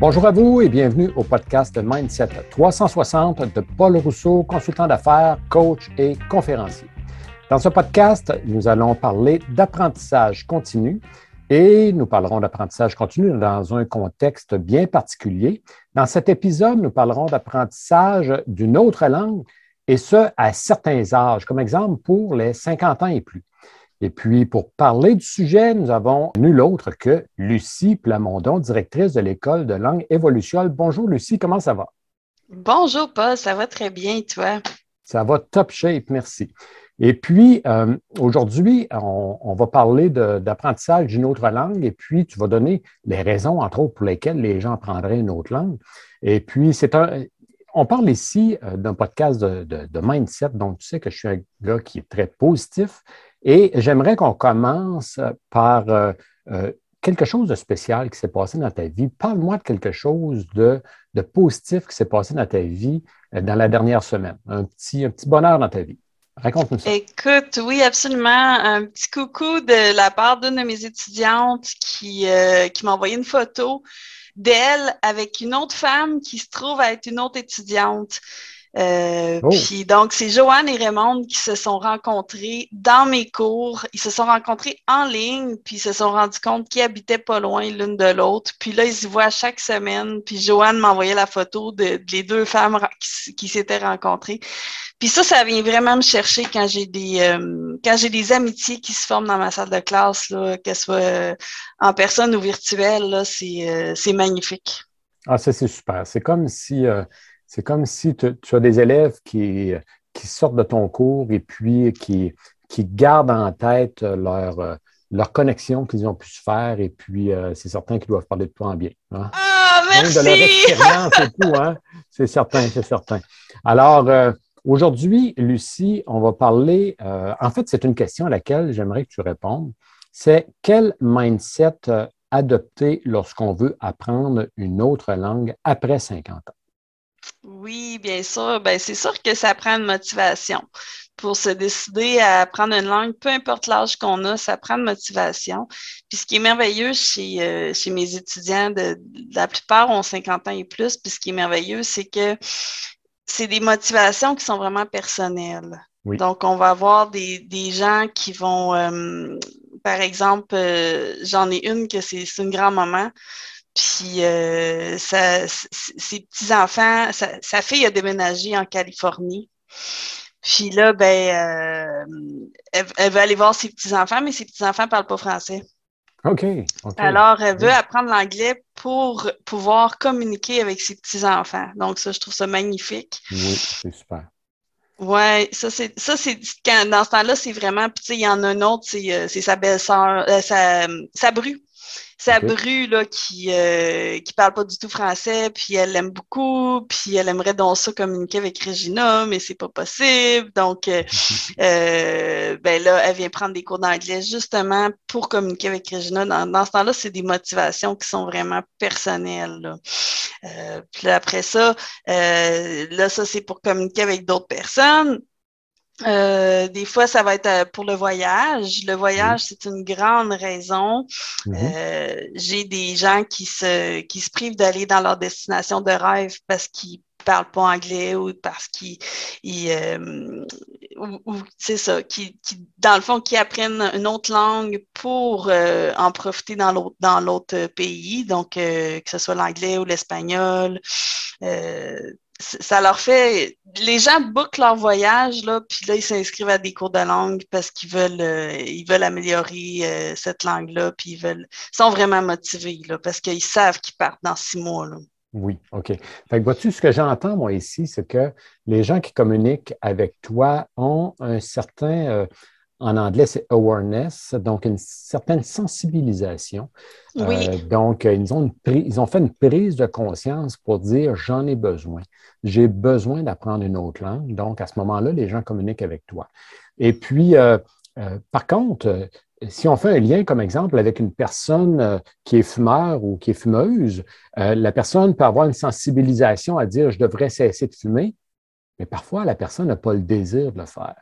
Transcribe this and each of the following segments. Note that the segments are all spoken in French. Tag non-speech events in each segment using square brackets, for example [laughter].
Bonjour à vous et bienvenue au podcast Mindset 360 de Paul Rousseau, consultant d'affaires, coach et conférencier. Dans ce podcast, nous allons parler d'apprentissage continu et nous parlerons d'apprentissage continu dans un contexte bien particulier. Dans cet épisode, nous parlerons d'apprentissage d'une autre langue et ce, à certains âges, comme exemple pour les 50 ans et plus. Et puis, pour parler du sujet, nous avons nul autre que Lucie Plamondon, directrice de l'École de langue évolutionnelle. Bonjour Lucie, comment ça va? Bonjour Paul, ça va très bien, toi? Ça va top shape, merci. Et puis, euh, aujourd'hui, on, va parler d'apprentissage d'une autre langue et puis tu vas donner les raisons, entre autres, pour lesquelles les gens apprendraient une autre langue. Et puis, c'est un, on parle ici euh, d'un podcast de, de, mindset, donc tu sais que je suis un gars qui est très positif et j'aimerais qu'on commence par euh, euh, quelque chose de spécial qui s'est passé dans ta vie. Parle-moi de quelque chose de, positif qui s'est passé dans ta vie euh, dans la dernière semaine. Un petit, bonheur dans ta vie. Raconte-nous ça. Écoute, oui, absolument. Un petit coucou de la part d'une de mes étudiantes qui m'a envoyé une photo d'elle avec une autre femme qui se trouve à être une autre étudiante. Euh, oh. Puis donc, c'est Joanne et Raymond qui se sont rencontrés dans mes cours. Ils se sont rencontrés en ligne, puis ils se sont rendus compte qu'ils habitaient pas loin l'une de l'autre. Puis là, ils se voient chaque semaine. Puis Joanne m'envoyait la photo de, les deux femmes qui, s'étaient rencontrées. Puis ça, ça vient vraiment me chercher quand j'ai des euh, quand j'ai des amitiés qui se forment dans ma salle de classe, là, qu'elles soient euh, en personne ou virtuelle, c'est magnifique. Ah, ça, c'est super. C'est comme si c'est comme si tu, as des élèves qui, qui, sortent de ton cours et puis qui, qui gardent en tête leur, euh, leur connexion qu'ils ont pu se faire et puis euh, c'est certain qu'ils doivent parler de toi en bien. Hein. Ah, merci! de leur expérience et tout, hein? C'est certain, c'est certain. Alors, euh, aujourd'hui, Lucie, on va parler, en fait, c'est une question à laquelle j'aimerais que tu répondes. C'est quel mindset adopter lorsqu'on veut apprendre une autre langue après 50 ans? Oui, bien sûr. Ben, c'est sûr que ça prend une motivation. Pour se décider à apprendre une langue, peu importe l'âge qu'on a, ça prend une motivation. Puis ce qui est merveilleux chez, euh, chez mes étudiants, de, la plupart ont 50 ans et plus, puis ce qui est merveilleux, c'est que c'est des motivations qui sont vraiment personnelles. Donc, on va avoir des, des gens qui vont, euh, par exemple, euh, j'en ai une que c'est une grand-maman. Puis euh, ses petits-enfants, sa, fille a déménagé en Californie. Puis là, ben, euh, elle, veut aller voir ses petits-enfants, mais ses petits-enfants ne parlent pas français. OK. Alors, elle veut apprendre l'anglais pour pouvoir communiquer avec ses petits-enfants. Donc, ça, je trouve ça magnifique. Oui, c'est super. Oui, ça, c'est, ça, c'est, dans ce temps-là, c'est vraiment, puis tu sais, il y en a un autre, c'est, euh, sa belle-sœur, sa, sa bru. Sa bru, là, qui euh, qui parle pas du tout français, puis elle l'aime beaucoup, puis elle aimerait donc ça communiquer avec Regina, mais c'est pas possible. Donc, euh, [laughs] euh, ben là, elle vient prendre des cours d'anglais justement pour communiquer avec Regina. Dans, ce temps-là, c'est des motivations qui sont vraiment personnelles. Là. Euh, puis après ça, là, ça, c'est pour communiquer avec d'autres personnes. Euh, des fois, ça va être euh, pour le voyage. Le voyage, c'est une grande raison. Mm-hmm. Euh, j'ai des gens qui se, qui se privent d'aller dans leur destination de rêve parce qu'ils parlent pas anglais ou parce qu'ils, ou, c'est ça, qui, qui, dans le fond, qui apprennent une autre langue pour en profiter dans l'autre, dans l'autre pays, donc que ce soit l'anglais ou l'espagnol ça leur fait. Les gens bookent leur voyage, là, puis là, ils s'inscrivent à des cours de langue parce qu'ils veulent, euh, veulent améliorer euh, cette langue-là, puis ils veulent, sont vraiment motivés, là, parce qu'ils savent qu'ils partent dans six mois. Oui, OK. Fait que vois-tu, ce que j'entends, moi, ici, c'est que les gens qui communiquent avec toi ont un certain. Euh, en anglais, c'est awareness, donc une certaine sensibilisation. Oui. Euh, donc, ils ont, ils ont fait une prise de conscience pour dire j'en ai besoin. J'ai besoin d'apprendre une autre langue. Donc, à ce moment-là, les gens communiquent avec toi. Et puis, euh, euh, par contre, si on fait un lien, comme exemple, avec une personne qui est fumeur ou qui est fumeuse, la personne peut avoir une sensibilisation à dire je devrais cesser de fumer, mais parfois la personne n'a pas le désir de le faire.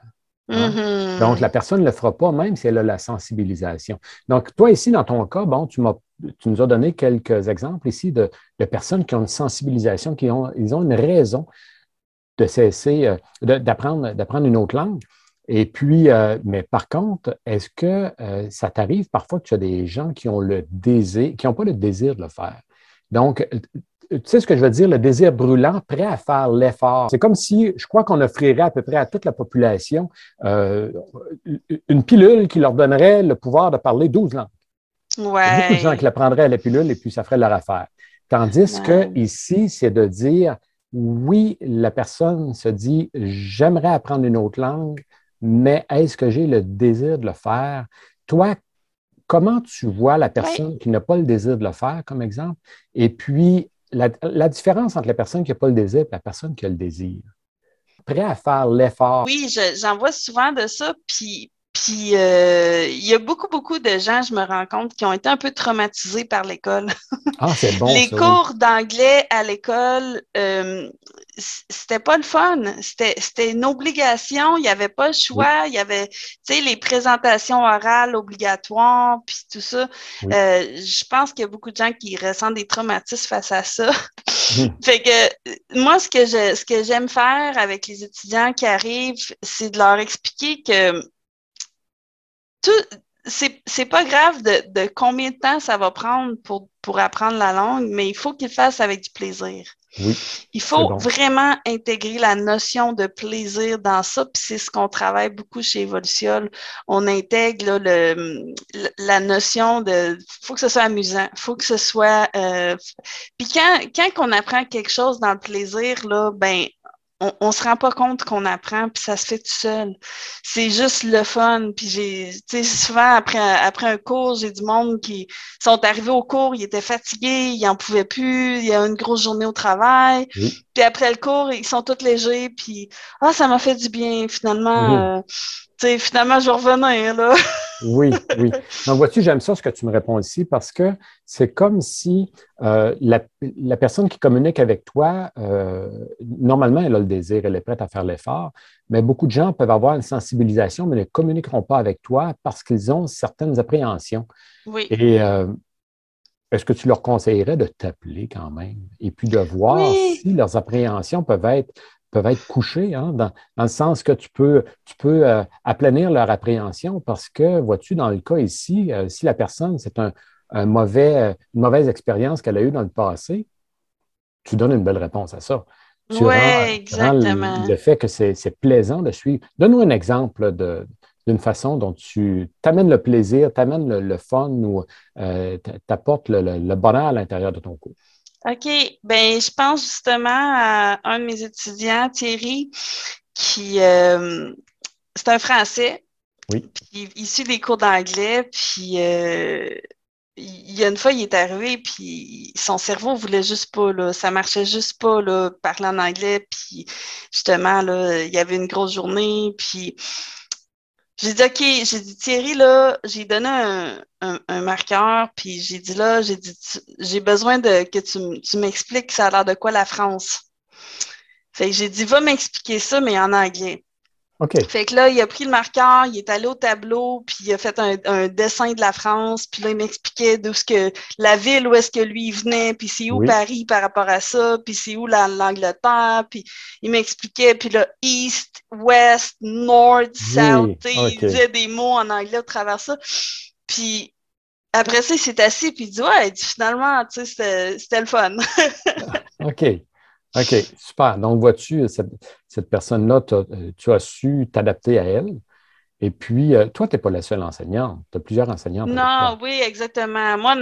Hein? Mm-hmm. Donc, la personne ne le fera pas, même si elle a la sensibilisation. Donc, toi, ici, dans ton cas, bon, tu m'as tu nous as donné quelques exemples ici de, personnes qui ont une sensibilisation, qui ont, ils ont une raison de cesser, euh, d'apprendre, d'apprendre une autre langue. Et puis, euh, mais par contre, est-ce que euh, ça t'arrive parfois que tu as des gens qui ont le désir, qui n'ont pas le désir de le faire? Donc, tu sais ce que je veux dire, le désir brûlant, prêt à faire l'effort. C'est comme si, je crois qu'on offrirait à peu près à toute la population une pilule qui leur donnerait le pouvoir de parler 12 langues. Ouais. Il y a beaucoup de gens qui la prendraient à la pilule et puis ça ferait leur affaire. Tandis que ici, c'est de dire, oui, la personne se dit, j'aimerais apprendre une autre langue, mais est-ce que j'ai le désir de le faire? Toi, comment tu vois la personne qui n'a pas le désir de le faire, comme exemple? Et puis, la, différence entre la personne qui n'a pas le désir et la personne qui a le désir. Prêt à faire l'effort. Oui, j'en vois souvent de ça. Puis, puis, euh, il y a beaucoup, beaucoup de gens, je me rends compte, qui ont été un peu traumatisés par l'école. Ah, c'est bon. Les cours d'anglais à l'école, euh, c'était pas le fun. C'était une obligation. Il n'y avait pas le choix. Il y avait, tu sais, les présentations orales obligatoires, puis tout ça. Euh, je pense qu'il y a beaucoup de gens qui ressentent des traumatismes face à ça. Hum. [laughs] fait que moi, ce que je, ce que j'aime faire avec les étudiants qui arrivent, c'est de leur expliquer que c'est pas grave de, combien de temps ça va prendre pour, pour apprendre la langue, mais il faut qu'il fasse avec du plaisir. il faut vraiment intégrer la notion de plaisir dans ça, puis c'est ce qu'on travaille beaucoup chez Evolution. On intègre le, la notion de faut que ce soit amusant, faut que ce soit. Euh, puis quand, quand on apprend quelque chose dans le plaisir, là, ben on, ne se rend pas compte qu'on apprend, puis ça se fait tout seul. C'est juste le fun. Puis j'ai, tu sais, souvent après, après un cours, j'ai du monde qui sont arrivés au cours, ils étaient fatigués, ils en pouvaient plus, il y a une grosse journée au travail. Puis après le cours, ils sont tous légers, puis ah, ça m'a fait du bien finalement. Euh, finalement, je vais revenir, là. [laughs] oui, oui. Donc, vois-tu, j'aime ça ce que tu me réponds ici parce que c'est comme si euh, la, personne qui communique avec toi, euh, normalement, elle a le désir, elle est prête à faire l'effort, mais beaucoup de gens peuvent avoir une sensibilisation, mais ne communiqueront pas avec toi parce qu'ils ont certaines appréhensions. Oui. Et euh, est-ce que tu leur conseillerais de t'appeler quand même et puis de voir si leurs appréhensions peuvent être peuvent être couchés, hein, dans, le sens que tu peux, tu peux euh, aplanir leur appréhension parce que, vois-tu, dans le cas ici, euh, si la personne, c'est un, mauvais, une mauvaise expérience qu'elle a eue dans le passé, tu donnes une belle réponse à ça. Oui, exactement. le, fait que c'est plaisant de suivre. Donne-nous un exemple d'une façon dont tu t'amènes le plaisir, t'amènes le, le, fun ou euh, t'apportes le, le, bonheur à l'intérieur de ton cours. OK. Ben, je pense justement à un de mes étudiants, Thierry, qui euh, c'est un Français. Oui. Puis, il suit des cours d'anglais, puis euh, il y a une fois, il est arrivé, puis son cerveau voulait juste pas, là, ça marchait juste pas, là, parler en anglais, puis justement, là, il y avait une grosse journée, puis j'ai dit, OK, j'ai dit, Thierry, là, j'ai donné un, un, marqueur, puis j'ai dit, là, j'ai dit, j'ai besoin de que tu, tu m'expliques ça a l'air de quoi la France? Fait j'ai dit, va m'expliquer ça, mais en anglais. Fait que là, il a pris le marqueur, il est allé au tableau, puis il a fait un, dessin de la France, puis là, il m'expliquait d'où ce que la ville où est-ce que lui venait, puis c'est où Paris par rapport à ça, puis c'est où l'Angleterre, puis il m'expliquait, puis là, East, West, North, South, il disait des mots en anglais à travers ça. Puis après ça, il s'est assis, puis il dit, ouais, finalement, tu sais, c'était le fun. [laughs] OK. OK, super. Donc, vois-tu, cette, personne-là, euh, tu as su t'adapter à elle. Et puis, euh, toi, tu n'es pas la seule enseignante. Tu as plusieurs enseignantes. Non, oui, exactement. Moi,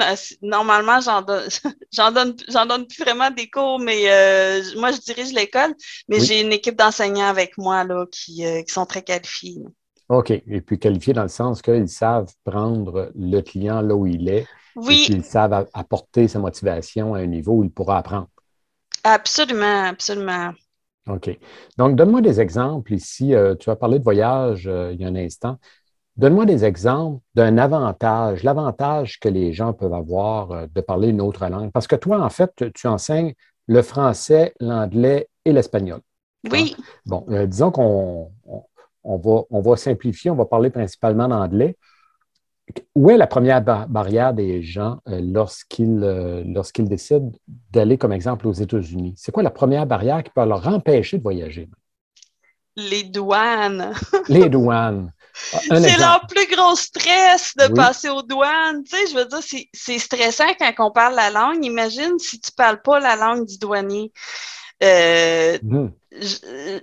normalement, j'en donne, [laughs] j'en donne, j'en donne plus vraiment des cours, mais euh, moi, je dirige l'école, mais j'ai une équipe d'enseignants avec moi là, qui, qui sont très qualifiés. OK. Et puis qualifiés dans le sens qu'ils savent prendre le client là où il est. Oui. Et qu'ils savent apporter sa motivation à un niveau où il pourra apprendre. Absolument, absolument. OK. Donc, donne-moi des exemples ici. Euh, tu as parlé de voyage euh, il y a un instant. Donne-moi des exemples d'un avantage, l'avantage que les gens peuvent avoir euh, de parler une autre langue. Parce que toi, en fait, tu enseignes le français, l'anglais et l'espagnol. Oui. Bon, disons qu'on on, va, on va simplifier, on va parler principalement d'anglais. Où est la première barrière des gens euh, lorsqu'ils lorsqu'ils décident d'aller, comme exemple, aux États-Unis? C'est quoi la première barrière qui peut leur empêcher de voyager? Les douanes. Les [laughs] douanes. C'est leur plus gros stress de passer aux douanes. Tu sais, je veux dire, c'est stressant quand on parle la langue. Imagine si tu ne parles pas la langue du douanier. Euh, mmh.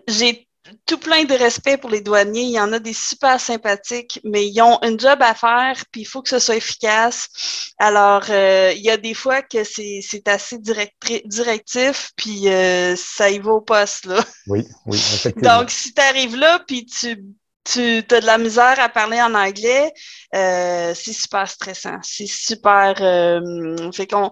J'ai tout plein de respect pour les douaniers. Il y en a des super sympathiques, mais ils ont un job à faire, puis il faut que ce soit efficace. Alors, euh, il y a des fois que c'est assez directif, puis euh, ça y va au poste. Là. Oui, oui, effectivement. Donc, si tu arrives là, puis tu tu as de la misère à parler en anglais, euh, c'est super stressant. C'est super. Euh, fait qu'on.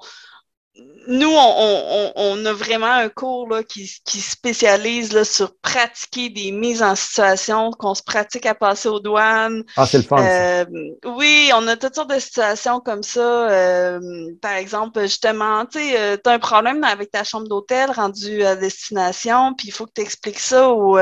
Nous, on, on, a vraiment un cours là, qui, qui spécialise là, sur pratiquer des mises en situation, qu'on se pratique à passer aux douanes. Ah, c'est le fun. Euh, oui, on a toutes sortes de situations comme ça. Euh, par exemple, justement, tu euh, as un problème avec ta chambre d'hôtel rendue à destination, puis il faut que tu expliques ça au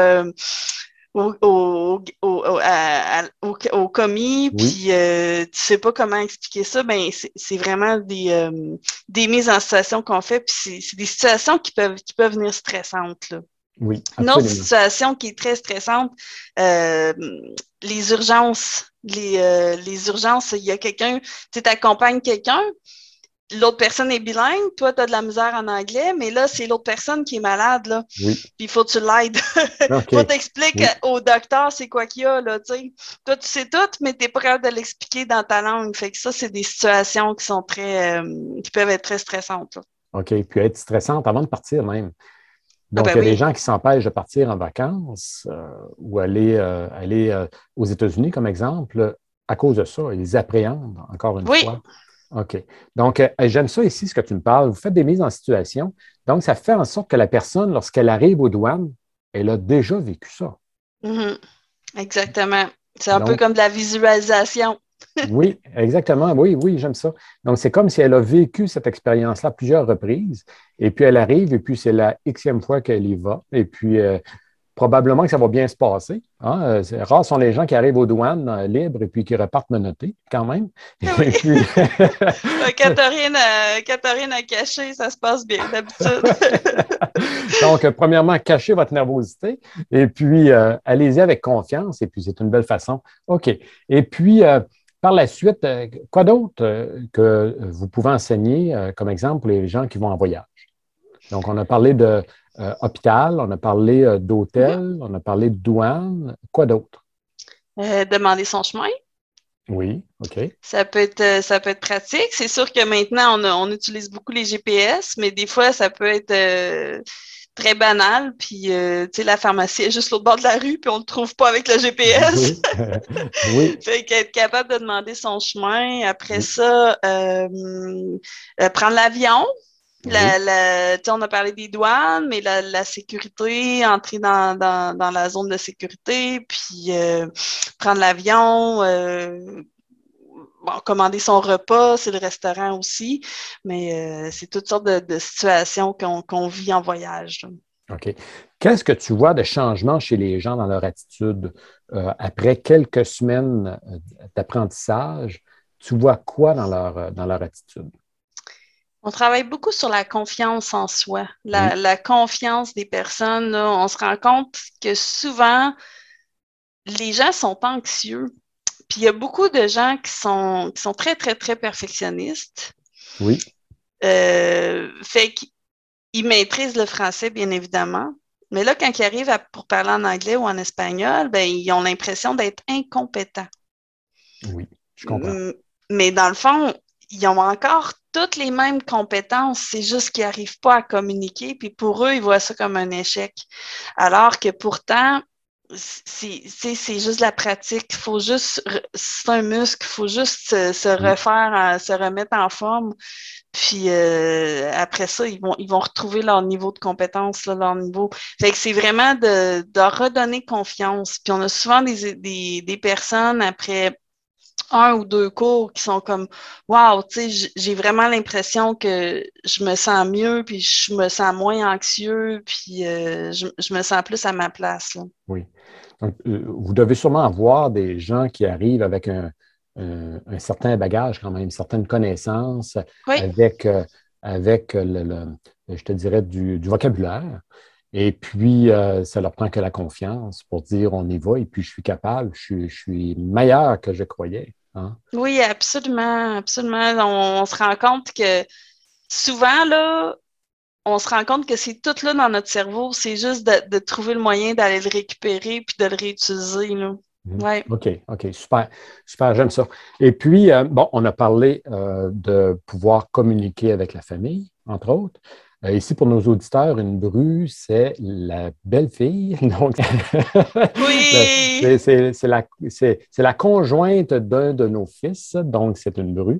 au, au, commis, puis euh, tu sais pas comment expliquer ça, ben c'est vraiment des, euh, des mises en situation qu'on fait, puis c'est des situations qui peuvent, qui peuvent venir stressantes. Là. Oui, Une autre situation qui est très stressante, euh, les urgences. Les, les urgences, il y a quelqu'un, tu accompagnes quelqu'un, l'autre personne est bilingue, toi, tu as de la misère en anglais, mais là, c'est l'autre personne qui est malade, là. Oui. Puis il faut que tu l'aides. [laughs] Il faut t'expliquer au docteur c'est quoi qu'il y a, là, tu sais. Toi, tu sais tout, mais tu n'es pas capable de l'expliquer dans ta langue. Fait que ça, c'est des situations qui sont très, euh, qui peuvent être très stressantes, OK. Puis être stressantes avant de partir même. Ah, Donc, ben il y a des gens qui s'empêchent de partir en vacances euh, ou aller, euh, aller aux États-Unis, comme exemple, à cause de ça. Ils appréhendent, encore une oui. fois. OK. Donc, euh, j'aime ça ici, ce que tu me parles. Vous faites des mises en situation. Donc, ça fait en sorte que la personne, lorsqu'elle arrive aux douanes, elle a déjà vécu ça. Mm-hmm. Exactement. C'est un peu comme de la visualisation. [laughs] oui, exactement. Oui, oui, j'aime ça. Donc, c'est comme si elle a vécu cette expérience-là plusieurs reprises. Et puis, elle arrive, et puis c'est la xème fois qu'elle y va. Et puis, euh, probablement que ça va bien se passer. Hein. Euh, rares sont les gens qui arrivent aux douanes euh, libres et puis qui repartent menottés, quand même. Catherine, a, caché, ça se passe bien d'habitude. [laughs] Donc, premièrement, cachez votre nervosité et puis euh, allez-y avec confiance et puis c'est une belle façon. OK. Et puis, par la suite, quoi d'autre que vous pouvez enseigner comme exemple pour les gens qui vont en voyage? Donc, on a parlé de euh, hôpital, on a parlé euh, d'hôtel, mhm. on a parlé de douane. Quoi d'autre? Euh, demander son chemin. Oui, OK. Ça peut être, ça peut être pratique. C'est sûr que maintenant, on, utilise beaucoup les GPS, mais des fois, ça peut être très banal. Puis, tu sais, la pharmacie est juste l'autre bord de la rue, puis on ne le trouve pas avec le GPS. [laughs] Oui. fait qu'être capable de demander son chemin. Après ça, prendre l'avion. La, on a parlé des douanes, mais la, sécurité, entrer dans, la zone de sécurité, puis euh, prendre l'avion, euh, commander son repas, c'est le restaurant aussi, mais euh, c'est toutes sortes de, situations qu'on vit en voyage. OK. Qu'est-ce que tu vois de changement chez les gens dans leur attitude après quelques semaines d'apprentissage? Tu vois quoi dans leur, dans leur attitude? On travaille beaucoup sur la confiance en soi, la, confiance des personnes. On se rend compte que souvent, les gens sont anxieux. Puis il y a beaucoup de gens qui sont, qui sont très, très, très perfectionnistes. Oui. Euh, fait qu'ils maîtrisent le français, bien évidemment. Mais là, quand ils arrivent pour parler en anglais ou en espagnol, ben, ils ont l'impression d'être incompétents. Oui, je comprends. Mais dans le fond, ils ont encore toutes les mêmes compétences, c'est juste qu'ils n'arrivent pas à communiquer, puis pour eux, ils voient ça comme un échec. Alors que pourtant, c'est juste la pratique. Il faut juste, c'est un muscle, il faut juste se, mm. refaire, se remettre en forme. Puis euh, après ça, ils vont, ils vont retrouver leur niveau de compétence, leur niveau. Fait que c'est vraiment de, de, redonner confiance. Puis on a souvent des, des, des personnes après un ou deux cours qui sont comme Wow, tu sais, j'ai vraiment l'impression que je me sens mieux, puis je me sens moins anxieux, puis euh, je, me sens plus à ma place. Oui. Donc, euh, vous devez sûrement avoir des gens qui arrivent avec un, un, certain bagage quand même, une certaine connaissance avec, avec le, je te dirais, du, vocabulaire. Et puis, ça leur prend que la confiance pour dire on y va et puis je suis capable, je, suis meilleur que je croyais. Hein. Oui, absolument, absolument. On, on, se rend compte que souvent, là, on se rend compte que c'est tout là dans notre cerveau. C'est juste de, trouver le moyen d'aller le récupérer puis de le réutiliser. Là. Mhm. OK, OK, super, super, j'aime ça. Et puis, euh, bon, on a parlé euh, de pouvoir communiquer avec la famille, entre autres. Euh, ici, pour nos auditeurs, une bru, c'est la belle-fille. [laughs] Donc, oui! c'est la, la, conjointe d'un de nos fils, donc c'est une bru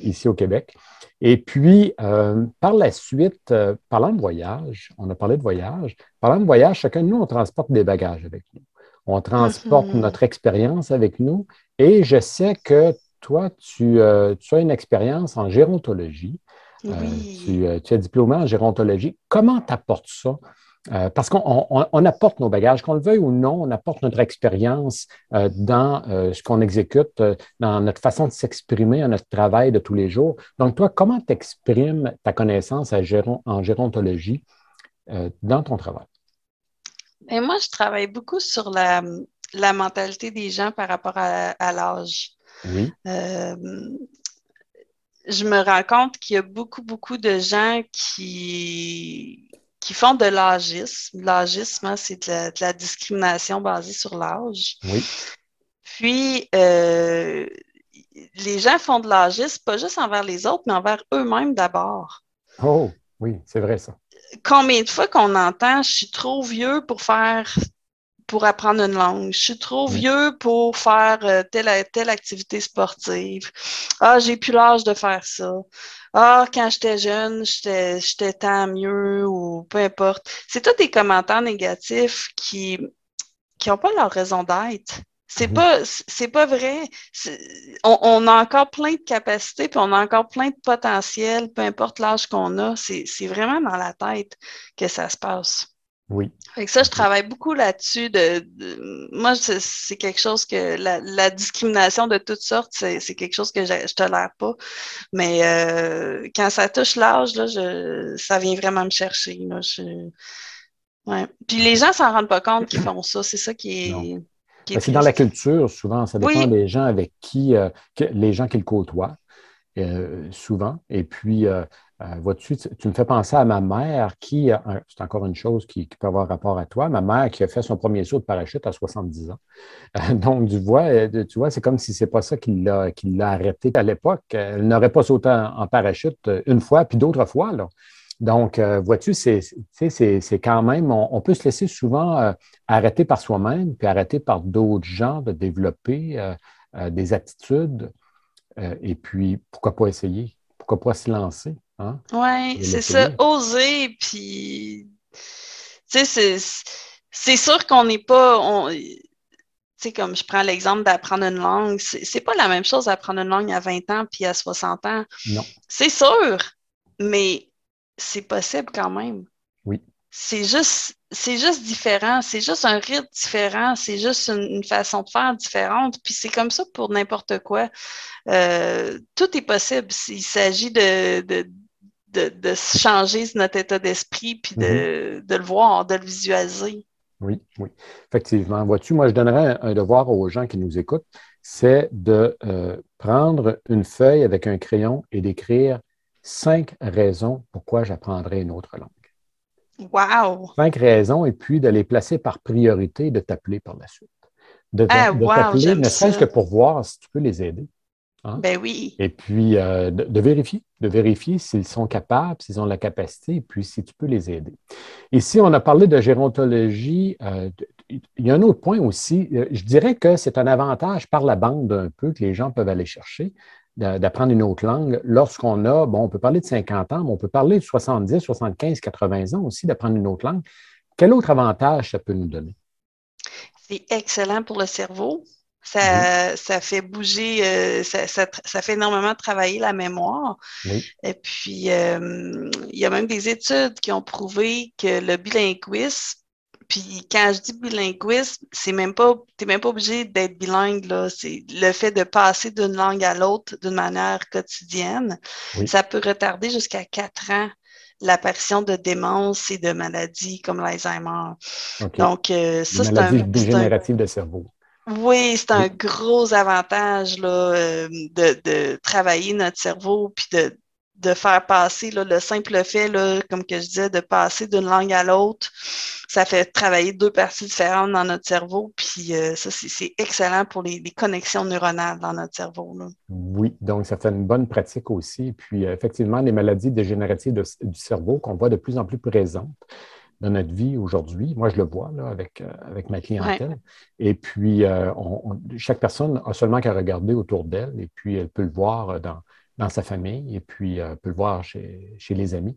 ici au Québec. Et puis, euh, par la suite, euh, parlant de voyage, on a parlé de voyage. Parlant de voyage, chacun de nous, on transporte des bagages avec nous. On transporte mhm. notre expérience avec nous. Et je sais que toi, tu, euh, as une expérience en gérontologie. Oui. Tu, tu, es diplômé en gérontologie. Comment tu apportes ça? Euh, parce qu'on apporte nos bagages, qu'on le veuille ou non, on apporte notre expérience euh, dans euh, ce qu'on exécute, dans notre façon de s'exprimer, dans notre travail de tous les jours. Donc, toi, comment tu exprimes ta connaissance en gérontologie dans ton travail? Ben, moi, je travaille beaucoup sur la, mentalité des gens par rapport à, à l'âge. Oui. Je me rends compte qu'il y a beaucoup, beaucoup de gens qui qui font de l'agisme. L'agisme, hein, c'est de, la discrimination basée sur l'âge. Oui. Puis, euh, les gens font de l'agisme pas juste envers les autres, mais envers eux-mêmes d'abord. Oh, oui, c'est vrai ça. Combien de fois qu'on entend je suis trop vieux pour faire pour apprendre une langue. Je suis trop vieux pour faire euh, telle, telle activité sportive. Ah, j'ai plus l'âge de faire ça. Ah, quand j'étais jeune, j'étais tant mieux ou peu importe. C'est tous des commentaires négatifs qui n'ont pas leur raison d'être. C'est mhm. pas c'est pas vrai. On, on, a encore plein de capacités, puis on a encore plein de potentiel, peu importe l'âge qu'on a. C'est vraiment dans la tête que ça se passe. Oui. Avec ça, je travaille beaucoup là-dessus. De, moi, c'est quelque chose que la, discrimination de toutes sortes, c'est quelque chose que je, ne tolère pas. Mais euh, quand ça touche l'âge, ça vient vraiment me chercher. Là, ouais. Puis les gens s'en rendent pas compte qu'ils font ça. C'est ça qui est. C'est dans la culture, souvent. Ça dépend des gens avec qui, euh, les gens qui le côtoient, euh, souvent. Et puis, euh, vois-tu, tu me fais penser à ma mère qui, c'est encore une chose qui, peut avoir rapport à toi, ma mère qui a fait son premier saut de parachute à 70 ans. Euh, [laughs] donc, tu vois, euh, tu vois c'est comme si c'est pas ça qui l'a, arrêté à l'époque. Elle n'aurait pas sauté en, parachute une fois, puis d'autres fois. Donc, vois-tu, c'est, quand même, on, peut se laisser souvent arrêter par soi-même, puis arrêter par d'autres gens de développer des attitudes. et puis, pourquoi pas essayer? Pourquoi pas se lancer? Hein? Oui, c'est ça, oser, puis, tu sais, c'est sûr qu'on n'est pas, tu sais, comme je prends l'exemple d'apprendre une langue, c'est pas la même chose d'apprendre une langue à 20 ans puis à 60 ans. Non. C'est sûr, mais c'est possible quand même. Oui. C'est juste, c'est juste différent, c'est juste un rythme différent, c'est juste une, façon de faire différente, puis c'est comme ça pour n'importe quoi. Euh, tout est possible. Il s'agit de de, changer notre état d'esprit puis de, mhm. de, le voir, de le visualiser. Oui, oui. Effectivement. Vois-tu, moi, je donnerais un, devoir aux gens qui nous écoutent, c'est de euh, prendre une feuille avec un crayon et d'écrire cinq raisons pourquoi j'apprendrai une autre langue. Wow! Cinq raisons et puis de les placer par priorité et de t'appeler par la suite. De, ah, t'appeler, ne serait-ce que pour voir si tu peux les aider. Hein? Ben oui. Et puis, euh, de, vérifier, de vérifier s'ils sont capables, s'ils ont la capacité, et puis si tu peux les aider. Ici, on a parlé de gérontologie. Euh, il y a un autre point aussi. Euh, je dirais que c'est un avantage par la bande un peu que les gens peuvent aller chercher d'apprendre une autre langue lorsqu'on a, bon, on peut parler de 50 ans, mais on peut parler de 70, 75, 80 ans aussi d'apprendre une autre langue. Quel autre avantage ça peut nous donner? C'est excellent pour le cerveau. Ça, ça fait bouger, euh, ça, ça, fait énormément travailler la mémoire. Et puis, euh, il y a même des études qui ont prouvé que le bilinguisme puis quand je dis bilinguisme, c'est même pas, t'es même pas obligé d'être bilingue, là. C'est le fait de passer d'une langue à l'autre d'une manière quotidienne. Ça peut retarder jusqu'à quatre ans l'apparition de démence et de maladies comme l'Alzheimer. Donc, euh, ça, c'est un... dégénérative de cerveau. Oui, c'est un gros avantage là, euh, de, de, travailler notre cerveau puis de, de faire passer le simple fait, là, comme que je disais, de passer d'une langue à l'autre, ça fait travailler deux parties différentes dans notre cerveau. Puis euh, ça, c'est excellent pour les, connexions neuronales dans notre cerveau. Oui, donc ça fait une bonne pratique aussi. Puis euh, effectivement, les maladies dégénératives du cerveau qu'on voit de plus en plus présentes dans notre vie aujourd'hui. Moi, je le vois là, avec, euh, avec ma clientèle. Et puis, chaque personne a seulement qu'à regarder autour d'elle et puis elle peut le voir dans, dans sa famille et puis euh, peut le voir chez, chez, les amis.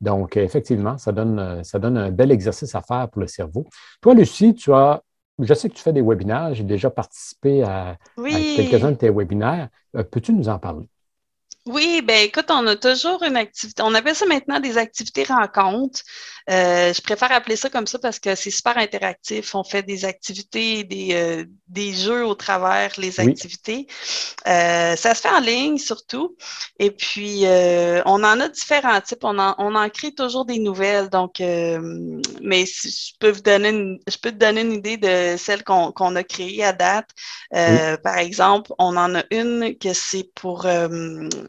Donc, effectivement, ça donne, euh, ça donne un bel exercice à faire pour le cerveau. Toi, Lucie, tu as, je sais que tu fais des webinaires, j'ai déjà participé à, quelques-uns de tes webinaires. Euh, peux-tu nous en parler? Oui, ben écoute, on a toujours une activité. On appelle ça maintenant des activités rencontres. Euh, je préfère appeler ça comme ça parce que c'est super interactif. On fait des activités, des, euh, des jeux au travers les activités. Euh, ça se fait en ligne surtout. Et puis, on en a différents types. On en, on en crée toujours des nouvelles. Donc, mais je peux vous donner une, je peux te donner une idée de celles qu'on qu'on a créées à date. Par exemple, on en a une que c'est pour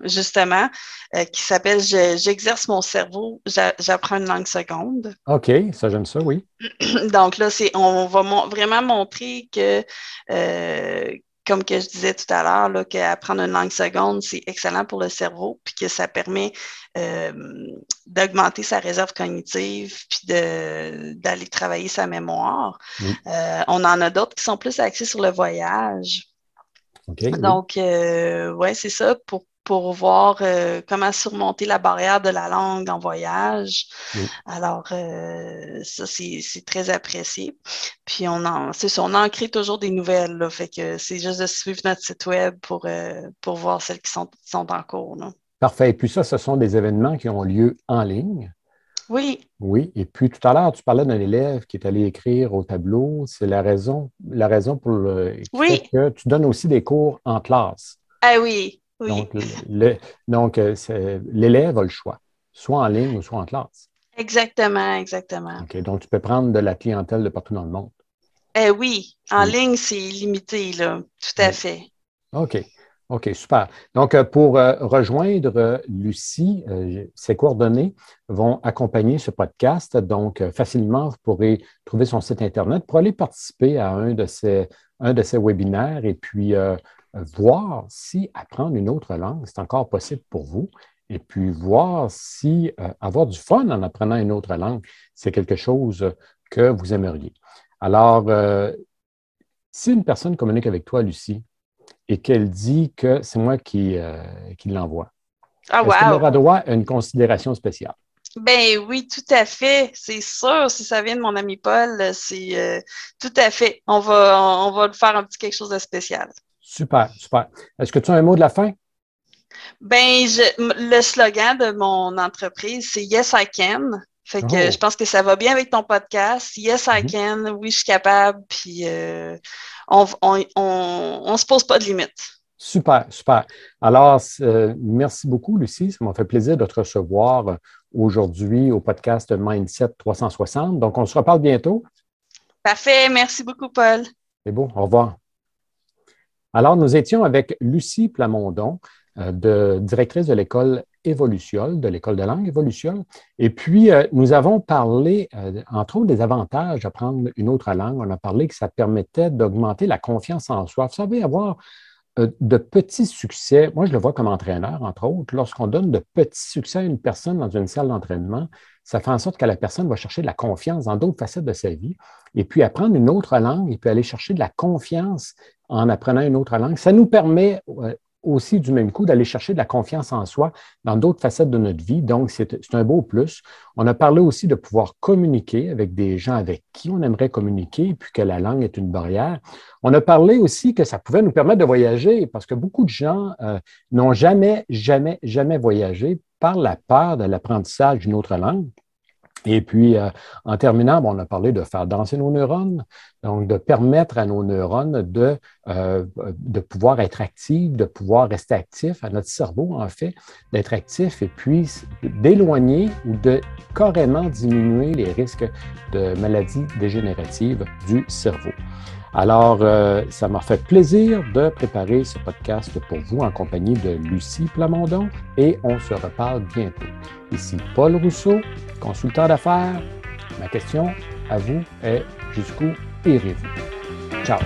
justement, euh, qui s'appelle J'exerce mon cerveau, j'apprends une langue seconde. OK, ça j'aime ça, oui. [clears throat] Donc là, c'est, on va vraiment montrer que, euh, comme que je disais tout à l'heure, qu'apprendre une langue seconde, c'est excellent pour le cerveau, puis que ça permet euh, d'augmenter sa réserve cognitive, puis d'aller travailler sa mémoire. on en a d'autres qui sont plus axés sur le voyage. Donc, oui, c'est ça, pour pour voir euh, comment surmonter la barrière de la langue en voyage. Alors, euh, ça, c'est très apprécié. Puis, on en, ça, on en crée toujours des nouvelles. Là, fait que c'est juste de suivre notre site web pour, euh, pour voir celles qui sont, sont en cours. Parfait. Et puis ça, ce sont des événements qui ont lieu en ligne. Oui. Oui. Et puis tout à l'heure, tu parlais d'un élève qui est allé écrire au tableau. C'est la raison, la raison pour le, oui. que tu donnes aussi des cours en classe. Ah oui. Donc, euh, l'élève a le choix, soit en ligne ou soit en classe. Exactement, exactement. OK, donc tu peux prendre de la clientèle de partout dans le monde. Eh oui, en ligne, c'est limité, là, tout à fait. OK. OK, super. Donc, euh, pour euh, rejoindre Lucie, ses coordonnées vont accompagner ce podcast. Donc, facilement, vous pourrez trouver son site Internet pour aller participer à un de ces, un de ces webinaires et puis voir si apprendre une autre langue, c'est encore possible pour vous, et puis voir si euh, avoir du fun en apprenant une autre langue, c'est quelque chose que vous aimeriez. Alors, euh, si une personne communique avec toi, Lucie, et qu'elle dit que c'est moi qui, euh, qui l'envoie, ah, est-ce qu'elle aura droit à une considération spéciale? Ben oui, tout à fait. C'est sûr, si ça vient de mon ami Paul, c'est tout à fait. On va, on va faire un petit quelque chose de spécial. Super, super. Est-ce que tu as un mot de la fin? Ben, le slogan de mon entreprise, c'est Yes, I can. Fait que oh. je pense que ça va bien avec ton podcast. Yes, I mm-hmm. can. Oui, je suis capable. Puis euh, on ne se pose pas de limites. Super, super. Alors, euh, merci beaucoup, Lucie. Ça m'a fait plaisir de te recevoir aujourd'hui au podcast Mindset 360. Donc, on se reparle bientôt. Parfait. Merci beaucoup, Paul. C'est beau. Au revoir. Alors, nous étions avec Lucie Plamondon, euh, directrice de l'école Évolution, de l'école de langue Évolution. Et puis, euh, nous avons parlé, euh, entre autres, des avantages d'apprendre une autre langue. On a parlé que ça permettait d'augmenter la confiance en soi. Vous savez, avoir de petits succès, moi je le vois comme entraîneur, entre autres, lorsqu'on donne de petits succès à une personne dans une salle d'entraînement, ça fait en sorte que la personne va chercher de la confiance dans d'autres facettes de sa vie, et puis apprendre une autre langue, et puis aller chercher de la confiance en apprenant une autre langue. Ça nous permet euh, aussi du même coup d'aller chercher de la confiance en soi dans d'autres facettes de notre vie. Donc, c'est un beau plus. On a parlé aussi de pouvoir communiquer avec des gens avec qui on aimerait communiquer, puis que la langue est une barrière. On a parlé aussi que ça pouvait nous permettre de voyager, parce que beaucoup de gens euh, n'ont jamais, jamais, jamais voyagé par la peur de l'apprentissage d'une autre langue. Et puis, euh, en terminant, on a parlé de faire danser nos neurones, donc de permettre à nos neurones de, euh, pouvoir être actifs, de pouvoir rester actifs, à notre cerveau, en fait, d'être actif et puis d'éloigner ou de carrément diminuer les risques de maladies dégénératives du cerveau. Alors, euh, ça m'a fait plaisir de préparer ce podcast pour vous en compagnie de Lucie Plamondon et on se reparle bientôt. Ici Paul Rousseau, consultant d'affaires. Ma question à vous est jusqu'où irez-vous? Ciao!